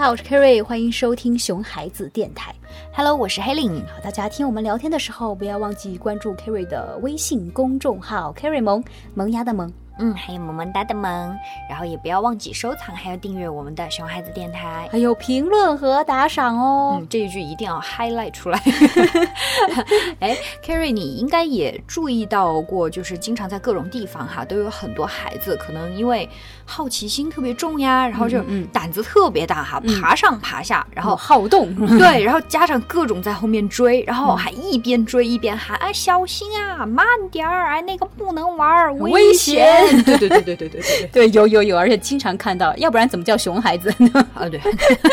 好，我是 Kerry，欢迎收听熊孩子电台。Hello，我是 Helen，大家听我们聊天的时候，不要忘记关注 Kerry 的微信公众号 Kerry 萌萌芽的萌。嗯，还有萌萌哒的萌，然后也不要忘记收藏，还有订阅我们的熊孩子电台。还有评论和打赏哦。嗯，这一句一定要 highlight 出来。哎，Carrie，你应该也注意到过，就是经常在各种地方哈，都有很多孩子，可能因为好奇心特别重呀，然后就嗯胆子特别大哈，爬上爬下，然后好动，对，然后家长各种在后面追，然后还一边追一边喊：“哎，小心啊，慢点儿，哎，那个不能玩危险。对对对对对对对对，有有有，而且经常看到，要不然怎么叫熊孩子呢？啊对，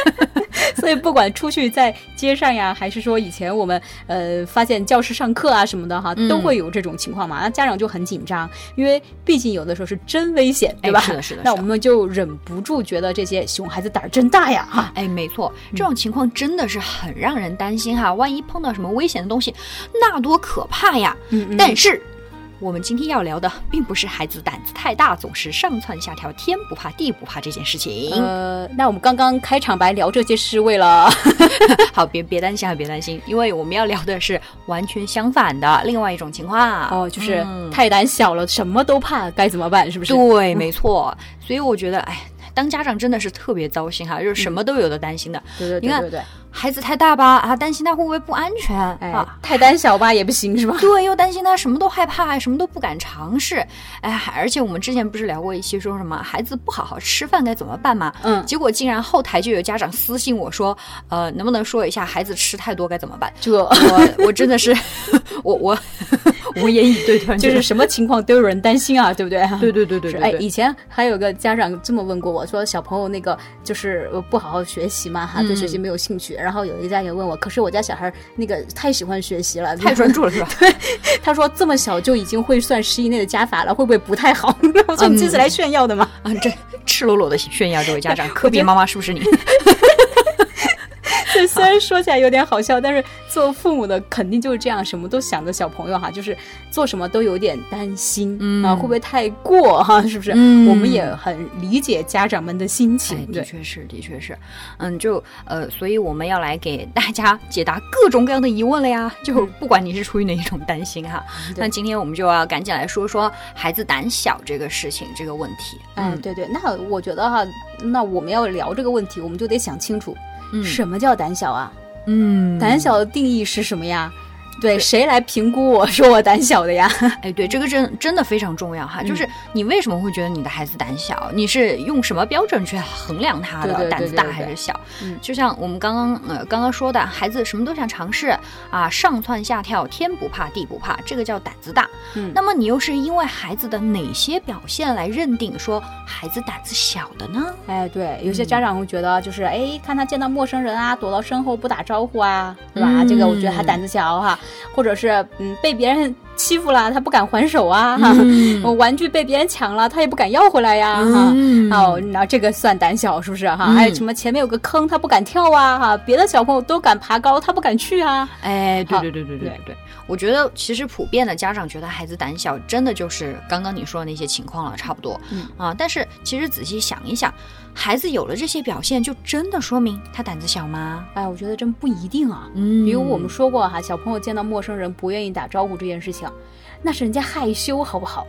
所以不管出去在街上呀，还是说以前我们呃发现教室上课啊什么的哈，都会有这种情况嘛。那家长就很紧张，因为毕竟有的时候是真危险，对吧？是的，是的。那我们就忍不住觉得这些熊孩子胆儿真大呀！哈，哎，没错，这种情况真的是很让人担心哈。万一碰到什么危险的东西，那多可怕呀！嗯嗯，但是。我们今天要聊的并不是孩子胆子太大，总是上蹿下跳，天不怕地不怕这件事情。呃，那我们刚刚开场白聊这些是为了 好，别别担心啊，别担心，因为我们要聊的是完全相反的另外一种情况。哦，就是嗯太胆小了，什么都怕，该怎么办？是不是？对，没错。所以我觉得，哎，当家长真的是特别糟心哈，就是什么都有的担心的。对对你看对对对，孩子太大吧，啊，担心他会不会不安全、哎啊。，太胆小吧也不行是吧？对，又担心他什么都害怕，什么都不敢尝试，哎，而且我们之前不是聊过一期，说什么孩子不好好吃饭该怎么办嘛？嗯结果竟然后台就有家长私信我说，呃，能不能说一下孩子吃太多该怎么办？这我我真的是，我我 无言以对，突然就是什么情况都有人担心啊，对不对？对对对对对哎，以前还有个家长这么问过我说，小朋友那个就是呃不好好学习嘛，哈，对学习没有兴趣。然后有一个家长问我，可是我家小孩那个太喜欢学习了，太专注了是吧？对他说这么小就已经会算十以内的加法了，会不会不太好？我说你这是来炫耀的吗？啊，这赤裸裸的炫耀这位家长，科比妈妈是不是你？这虽然说起来有点好笑，但是做父母的肯定就是这样，什么都想着小朋友哈，就是做什么都有点担心、嗯啊，会不会太过哈？是不是？嗯我们也很理解家长们的心情，哎，的。确是，的确是，嗯，就呃，所以我们要来给大家解答各种各样的疑问了呀。就不管你是出于哪一种担心哈，对那今天我们就要赶紧来说说孩子胆小这个事情，这个问题。嗯，对对，那我觉得哈，那我们要聊这个问题，我们就得想清楚，嗯什么叫胆小啊？嗯胆小的定义是什么呀？对，谁来评估我说我胆小的呀？哎，对，这个真真的非常重要哈。就是你为什么会觉得你的孩子胆小？你是用什么标准去衡量他的胆子大还是小？嗯就像我们刚刚呃刚刚说的，孩子什么都想尝试啊，上蹿下跳，天不怕地不怕，这个叫胆子大。嗯那么你又是因为孩子的哪些表现来认定说孩子胆子小的呢？哎，对，有些家长会觉得就是哎，看他见到陌生人啊，躲到身后不打招呼啊，对吧？嗯这个我觉得他胆子小哈，或者是嗯被别人欺负了，他不敢还手啊，哈、嗯。玩具被别人抢了，他也不敢要回来呀，哈、嗯。哦，那这个算胆小是不是哈？嗯。还有什么前面有个坑，他不敢跳啊，哈，别的小朋友都敢爬高，他不敢去啊。哎，对对对对对对。对，我觉得其实普遍的家长觉得孩子胆小，真的就是刚刚你说的那些情况了，差不多。嗯。啊，但是其实仔细想一想，孩子有了这些表现，就真的说明他胆子小吗？哎，我觉得真不一定啊。嗯。比如我们说过哈，小朋友见到陌生人不愿意打招呼这件事情，那是人家害羞，好不好？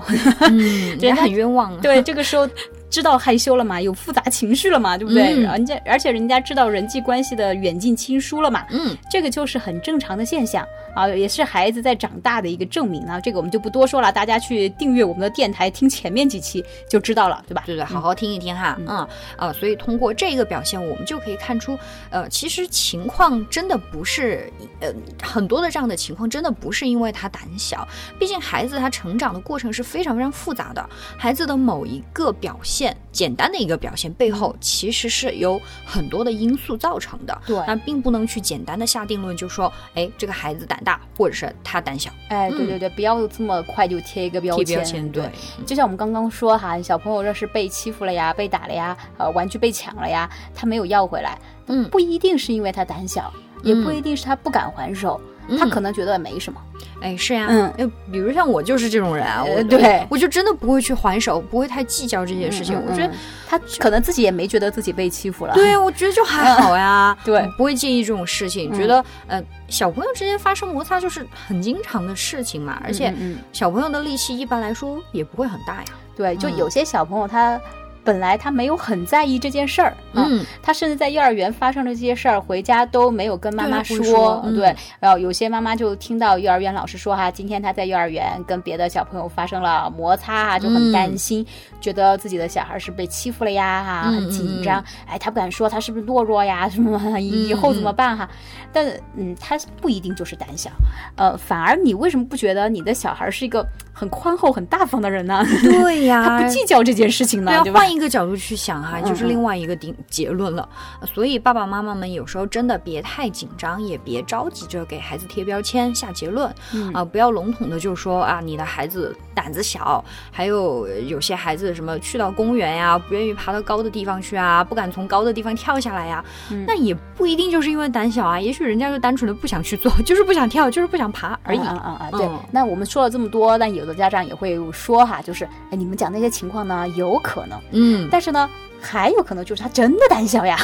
嗯，人家很冤枉啊。对，这个时候知道害羞了嘛，有复杂情绪了嘛，对不对？嗯人家而且人家知道人际关系的远近亲疏了嘛，嗯，这个就是很正常的现象啊，也是孩子在长大的一个证明啊。这个我们就不多说了，大家去订阅我们的电台，听前面几期就知道了，对吧？对对，好好听一听哈，嗯啊，所以通过这个表现，我们就可以看出，呃，其实情况真的不是，呃，很多的这样的情况真的不是因为他胆小，毕竟孩子他成长的过程是非常非常复杂的，孩子的某一个表现，简单的一个表现背后，其实是有很多的因素造成的，对。那并不能去简单的下定论，就说，哎，这个孩子胆大，或者是他胆小，哎，对对对，不要这么快就贴一个标贴签。标签，对，就像我们刚刚说哈，小朋友要是被欺负了呀、被打了呀、呃，玩具被抢了呀，他没有要回来，嗯。不一定是因为他胆小，也不嗯。一定是他不敢还手。他可能觉得没什么。哎，是呀，嗯，呃，比如像我就是这种人啊，我对我就真的不会去还手，不会太计较这些事情。我觉得他可能自己也没觉得自己被欺负了。对，我觉得就还好呀，对，不会介意这种事情，觉得呃，小朋友之间发生摩擦就是很经常的事情嘛，而且小朋友的力气一般来说也不会很大呀。对，就有些小朋友他。本来他没有很在意这件事儿，嗯，他甚至在幼儿园发生了这些事儿，回家都没有跟妈妈说，对。然后有些妈妈就听到幼儿园老师说哈，今天他在幼儿园跟别的小朋友发生了摩擦啊，就很担心，觉得自己的小孩是被欺负了呀，哈，很紧张。哎，他不敢说他是不是懦弱呀，什么以后怎么办哈？但嗯，他不一定就是胆小，呃，反而你为什么不觉得你的小孩是一个很宽厚、很大方的人呢？对呀，他不计较这件事情呢，对吧？换一个角度去想哈，就是另外一个定结论了。所以爸爸妈妈们有时候真的别太紧张，也别着急着给孩子贴标签、下结论啊，不要笼统的就说啊，你的孩子胆子小，还有有些孩子什么去到公园呀，不愿意爬到高的地方去啊，不敢从高的地方跳下来呀，那也不一定就是因为胆小啊，也许。人家就单纯的不想去做，就是不想跳，就是不想爬而已。啊啊啊！对，那我们说了这么多，但有的家长也会说哈，就是哎，你们讲那些情况呢，有可能，嗯，但是呢，还有可能就是他真的胆小呀。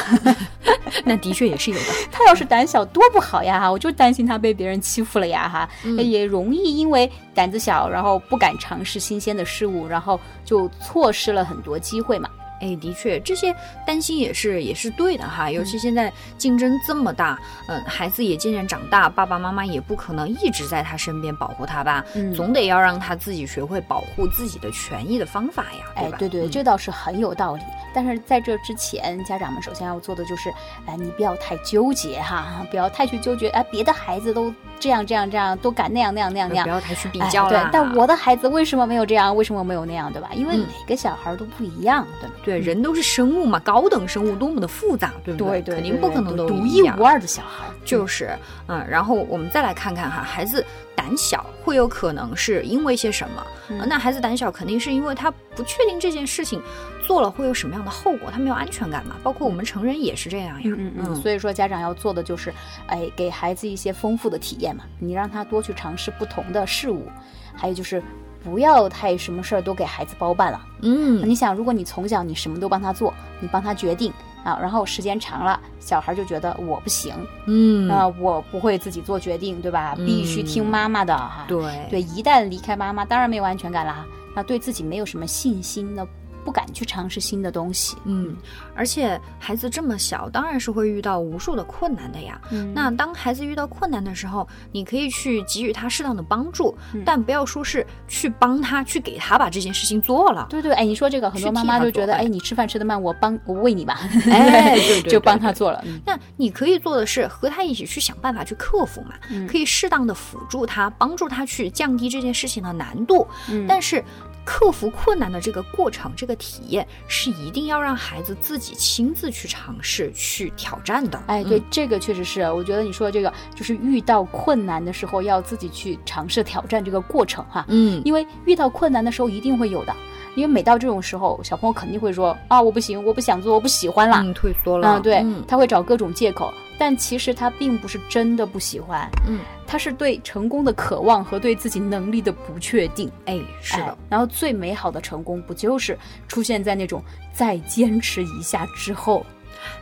那的确也是有的。他要是胆小多不好呀哈，我就担心他被别人欺负了呀哈，也容易因为胆子小，然后不敢尝试新鲜的事物，然后就错失了很多机会嘛。哎，的确，这些担心也是也是对的哈。尤其现在竞争这么大，嗯，孩子也渐渐长大，爸爸妈妈也不可能一直在他身边保护他吧，总得要让他自己学会保护自己的权益的方法呀，哎，对对，这倒是很有道理。但是在这之前，家长们首先要做的就是，哎，你不要太纠结哈，不要太去纠结，哎，别的孩子都这样这样这样，都敢那样那样那样那样，不要太去比较了。对，但我的孩子为什么没有这样？为什么没有那样？对吧？因为每个小孩都不一样，对吧？对，人都是生物嘛，高等生物多么的复杂，对不对？对，肯定不可能都独一无二的小孩。就是，嗯，然后我们再来看看哈，孩子胆小会有可能是因为些什么？那孩子胆小肯定是因为他不确定这件事情做了会有什么样的后果，他没有安全感嘛。包括我们成人也是这样呀。嗯嗯嗯。所以说，家长要做的就是，哎，给孩子一些丰富的体验嘛。你让他多去尝试不同的事物，还有就是。不要太什么事儿都给孩子包办了。嗯，你想，如果你从小你什么都帮他做，你帮他决定啊，然后时间长了，小孩就觉得我不行，嗯，啊，我不会自己做决定，对吧？必须听妈妈的哈。对对，一旦离开妈妈，当然没有安全感啦，那对自己没有什么信心那不敢去尝试新的东西，嗯，而且孩子这么小，当然是会遇到无数的困难的呀。那当孩子遇到困难的时候，你可以去给予他适当的帮助，但不要说是去帮他，去给他把这件事情做了。对对，哎，你说这个，很多妈妈就觉得，哎，你吃饭吃的慢，我帮我喂你吧，哎，对对，就帮他做了。那你可以做的是和他一起去想办法去克服嘛，可以适当的辅助他，帮助他去降低这件事情的难度，但是。克服困难的这个过程，这个体验是一定要让孩子自己亲自去尝试、去挑战的。哎，对，这个确实是，我觉得你说的这个就是遇到困难的时候要自己去尝试挑战这个过程哈。嗯，因为遇到困难的时候一定会有的。因为每到这种时候，小朋友肯定会说啊，我不行，我不想做，我不喜欢了，退缩了。嗯，对，他会找各种借口，但其实他并不是真的不喜欢，嗯，他是对成功的渴望和对自己能力的不确定。哎，是的。然后最美好的成功，不就是出现在那种再坚持一下之后？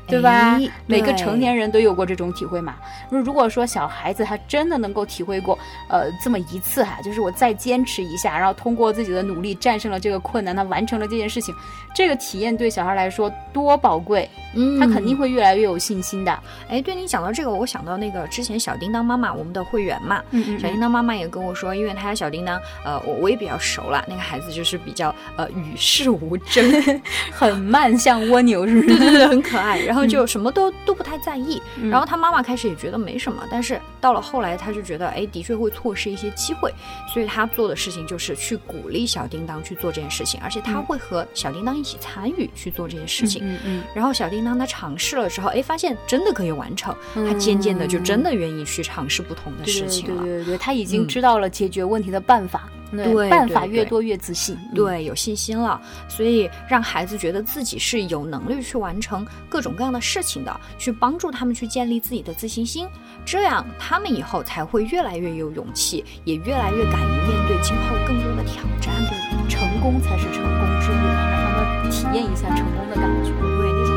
对吧？每个成年人都有过这种体会嘛。如果说小孩子他真的能够体会过，呃，这么一次哈，就是我再坚持一下，然后通过自己的努力战胜了这个困难，他完成了这件事情，这个体验对小孩来说多宝贵。嗯，他肯定会越来越有信心的。哎，对你讲到这个，我想到那个之前小叮当妈妈，我们的会员嘛，嗯嗯，小叮当妈妈也跟我说，因为他家小叮当，呃，我我也比较熟了，那个孩子就是比较呃与世无争，很慢，像蜗牛似的，对对对，很可爱。然后就什么都都不太在意，然后他妈妈开始也觉得没什么，但是到了后来，他就觉得哎，的确会错失一些机会，所以他做的事情就是去鼓励小叮当去做这件事情，而且他会和小叮当一起参与去做这件事情。嗯嗯。然后小叮当他尝试了之后，哎，发现真的可以完成，他渐渐的就真的愿意去尝试不同的事情了。对对对对，他已经知道了解决问题的办法。对，办法越多越自信，对，有信心了。所以让孩子觉得自己是有能力去完成各种各样的事情的，去帮助他们去建立自己的自信心，这样他们以后才会越来越有勇气，也越来越敢于面对今后更多的挑战。对成功才是成功之路，让他们体验一下成功的感觉。